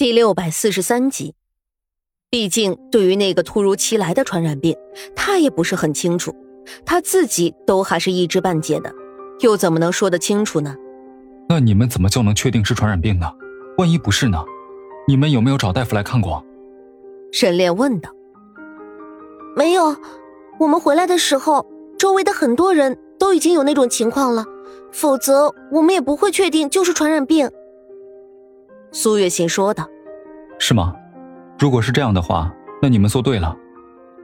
第六百四十三集，毕竟对于那个突如其来的传染病，他也不是很清楚，他自己都还是一知半解的，又怎么能说得清楚呢？那你们怎么就能确定是传染病呢？万一不是呢？你们有没有找大夫来看过？沈炼问道。没有，我们回来的时候，周围的很多人都已经有那种情况了，否则我们也不会确定就是传染病。苏月心说道：“是吗？如果是这样的话，那你们做对了，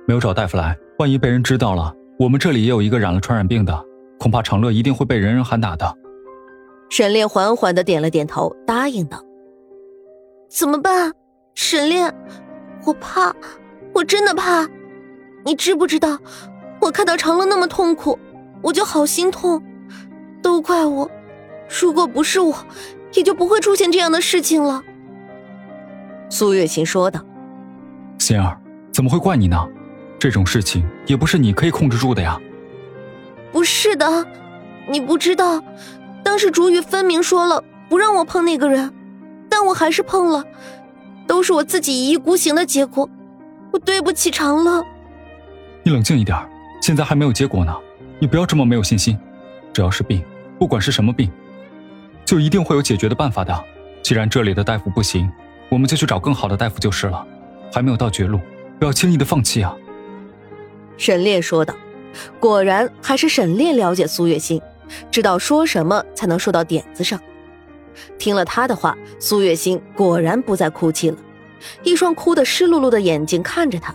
没有找大夫来。万一被人知道了，我们这里也有一个染了传染病的，恐怕长乐一定会被人人喊打的。”沈炼缓缓的点了点头，答应道：“怎么办？沈炼，我怕，我真的怕。你知不知道，我看到长乐那么痛苦，我就好心痛。都怪我，如果不是我。”也就不会出现这样的事情了。”苏月琴说道。“心儿，怎么会怪你呢？这种事情也不是你可以控制住的呀。”“不是的，你不知道，当时主语分明说了不让我碰那个人，但我还是碰了，都是我自己一意孤行的结果。我对不起长乐。”“你冷静一点，现在还没有结果呢，你不要这么没有信心。只要是病，不管是什么病。”就一定会有解决的办法的。既然这里的大夫不行，我们就去找更好的大夫就是了。还没有到绝路，不要轻易的放弃啊！沈炼说道。果然，还是沈炼了解苏月心，知道说什么才能说到点子上。听了他的话，苏月心果然不再哭泣了，一双哭得湿漉漉的眼睛看着他，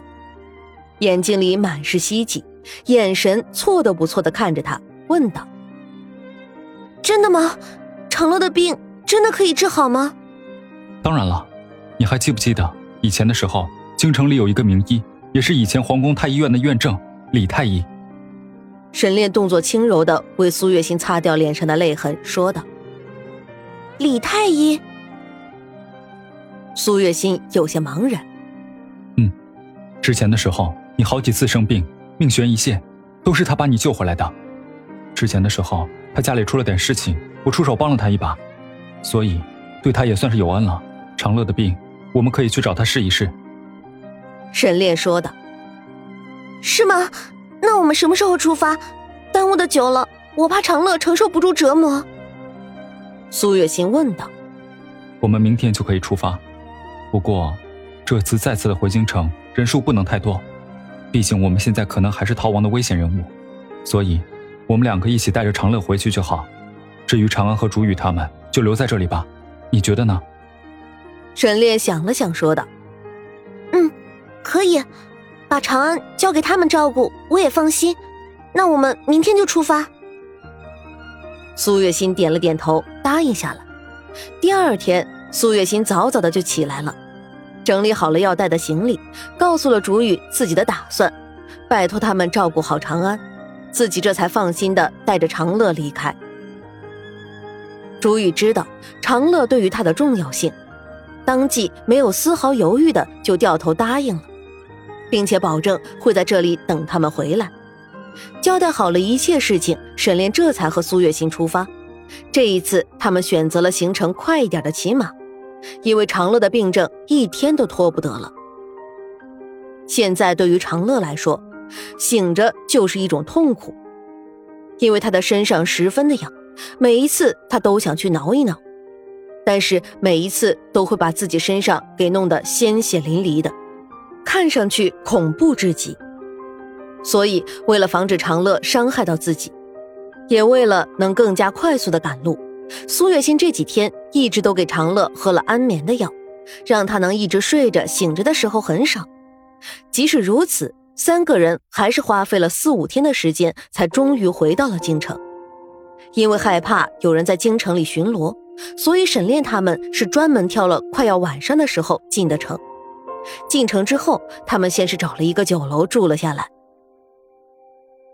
眼睛里满是希冀，眼神错都不错的看着他，问道：“真的吗？”长乐的病真的可以治好吗？当然了，你还记不记得以前的时候，京城里有一个名医，也是以前皇宫太医院的院正李太医。沈炼动作轻柔的为苏月心擦掉脸上的泪痕，说道：“李太医。”苏月心有些茫然。嗯，之前的时候你好几次生病，命悬一线，都是他把你救回来的。之前的时候他家里出了点事情。我出手帮了他一把，所以对他也算是有恩了。长乐的病，我们可以去找他试一试。”沈烈说道。“是吗？那我们什么时候出发？耽误的久了，我怕长乐承受不住折磨。”苏月心问道。“我们明天就可以出发，不过这次再次的回京城，人数不能太多，毕竟我们现在可能还是逃亡的危险人物，所以我们两个一起带着长乐回去就好。”至于长安和朱雨他们，就留在这里吧，你觉得呢？沈烈想了想，说道：“嗯，可以，把长安交给他们照顾，我也放心。那我们明天就出发。”苏月心点了点头，答应下来。第二天，苏月心早早的就起来了，整理好了要带的行李，告诉了朱雨自己的打算，拜托他们照顾好长安，自己这才放心的带着长乐离开。朱玉知道长乐对于他的重要性，当即没有丝毫犹豫的就掉头答应了，并且保证会在这里等他们回来。交代好了一切事情，沈炼这才和苏月心出发。这一次，他们选择了行程快一点的骑马，因为长乐的病症一天都拖不得了。现在对于长乐来说，醒着就是一种痛苦，因为他的身上十分的痒。每一次他都想去挠一挠，但是每一次都会把自己身上给弄得鲜血淋漓的，看上去恐怖至极。所以为了防止长乐伤害到自己，也为了能更加快速的赶路，苏月心这几天一直都给长乐喝了安眠的药，让他能一直睡着，醒着的时候很少。即使如此，三个人还是花费了四五天的时间，才终于回到了京城。因为害怕有人在京城里巡逻，所以沈炼他们是专门挑了快要晚上的时候进的城。进城之后，他们先是找了一个酒楼住了下来。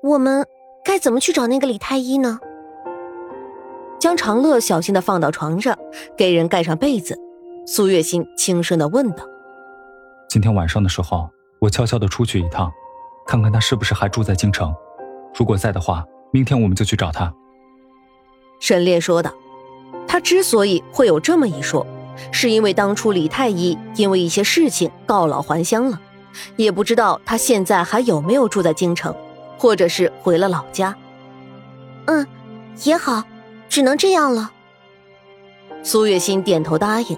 我们该怎么去找那个李太医呢？将长乐小心的放到床上，给人盖上被子。苏月心轻声的问道：“今天晚上的时候，我悄悄的出去一趟，看看他是不是还住在京城。如果在的话，明天我们就去找他。”沈炼说道：“他之所以会有这么一说，是因为当初李太医因为一些事情告老还乡了，也不知道他现在还有没有住在京城，或者是回了老家。嗯，也好，只能这样了。苏月心点头答应。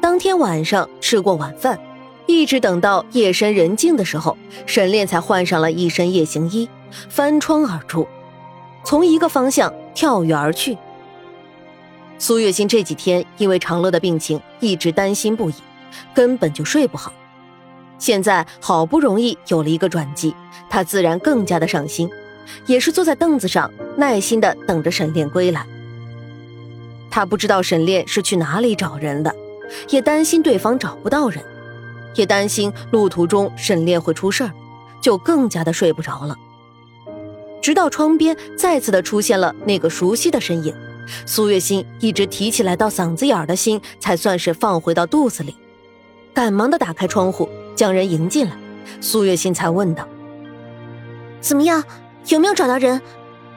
当天晚上吃过晚饭，一直等到夜深人静的时候，沈炼才换上了一身夜行衣，翻窗而出，从一个方向跳跃而去。苏月心这几天因为长乐的病情一直担心不已，根本就睡不好。现在好不容易有了一个转机，她自然更加的上心，也是坐在凳子上耐心的等着沈炼归来。他不知道沈炼是去哪里找人的，也担心对方找不到人，也担心路途中沈炼会出事儿，就更加的睡不着了。直到窗边再次的出现了那个熟悉的身影。苏月心一直提起来到嗓子眼的心，才算是放回到肚子里。赶忙的打开窗户，将人迎进来。苏月心才问道：“怎么样？有没有找到人？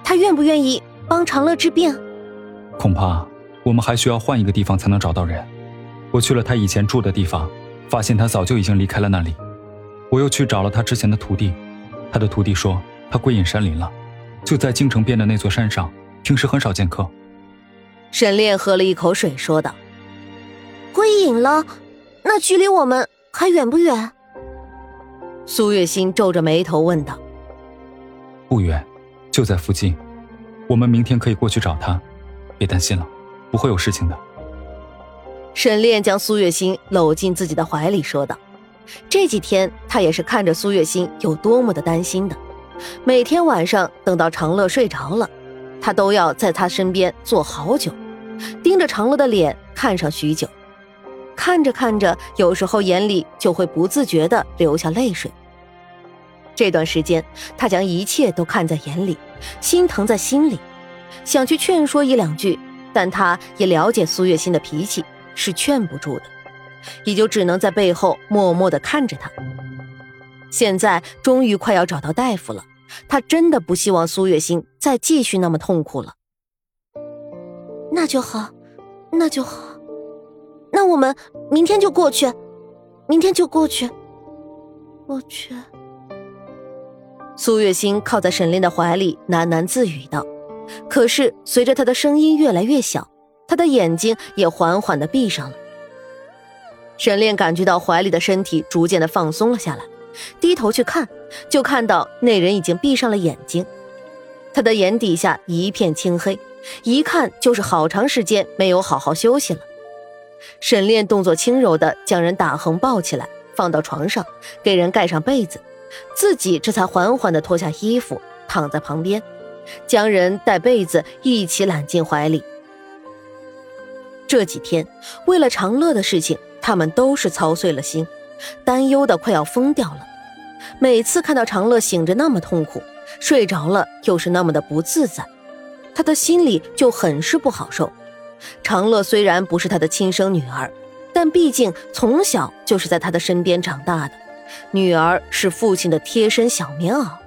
他愿不愿意帮长乐治病？”恐怕我们还需要换一个地方才能找到人。我去了他以前住的地方，发现他早就已经离开了那里。我又去找了他之前的徒弟，他的徒弟说他归隐山林了，就在京城边的那座山上，平时很少见客。沈炼喝了一口水，说道：“归隐了，那距离我们还远不远？”苏月心皱着眉头问道：“不远，就在附近。我们明天可以过去找他，别担心了，不会有事情的。”沈炼将苏月心搂进自己的怀里，说道：“这几天他也是看着苏月心有多么的担心的，每天晚上等到长乐睡着了。”他都要在他身边坐好久，盯着长乐的脸看上许久，看着看着，有时候眼里就会不自觉地流下泪水。这段时间，他将一切都看在眼里，心疼在心里，想去劝说一两句，但他也了解苏月心的脾气，是劝不住的，也就只能在背后默默地看着他。现在终于快要找到大夫了。他真的不希望苏月心再继续那么痛苦了。那就好，那就好，那我们明天就过去，明天就过去，过去。苏月心靠在沈炼的怀里喃喃自语道，可是随着他的声音越来越小，他的眼睛也缓缓的闭上了。沈炼感觉到怀里的身体逐渐的放松了下来。低头去看，就看到那人已经闭上了眼睛，他的眼底下一片青黑，一看就是好长时间没有好好休息了。沈炼动作轻柔的将人打横抱起来，放到床上，给人盖上被子，自己这才缓缓的脱下衣服，躺在旁边，将人带被子一起揽进怀里。这几天为了长乐的事情，他们都是操碎了心。担忧的快要疯掉了，每次看到长乐醒着那么痛苦，睡着了又是那么的不自在，他的心里就很是不好受。长乐虽然不是他的亲生女儿，但毕竟从小就是在他的身边长大的，女儿是父亲的贴身小棉袄。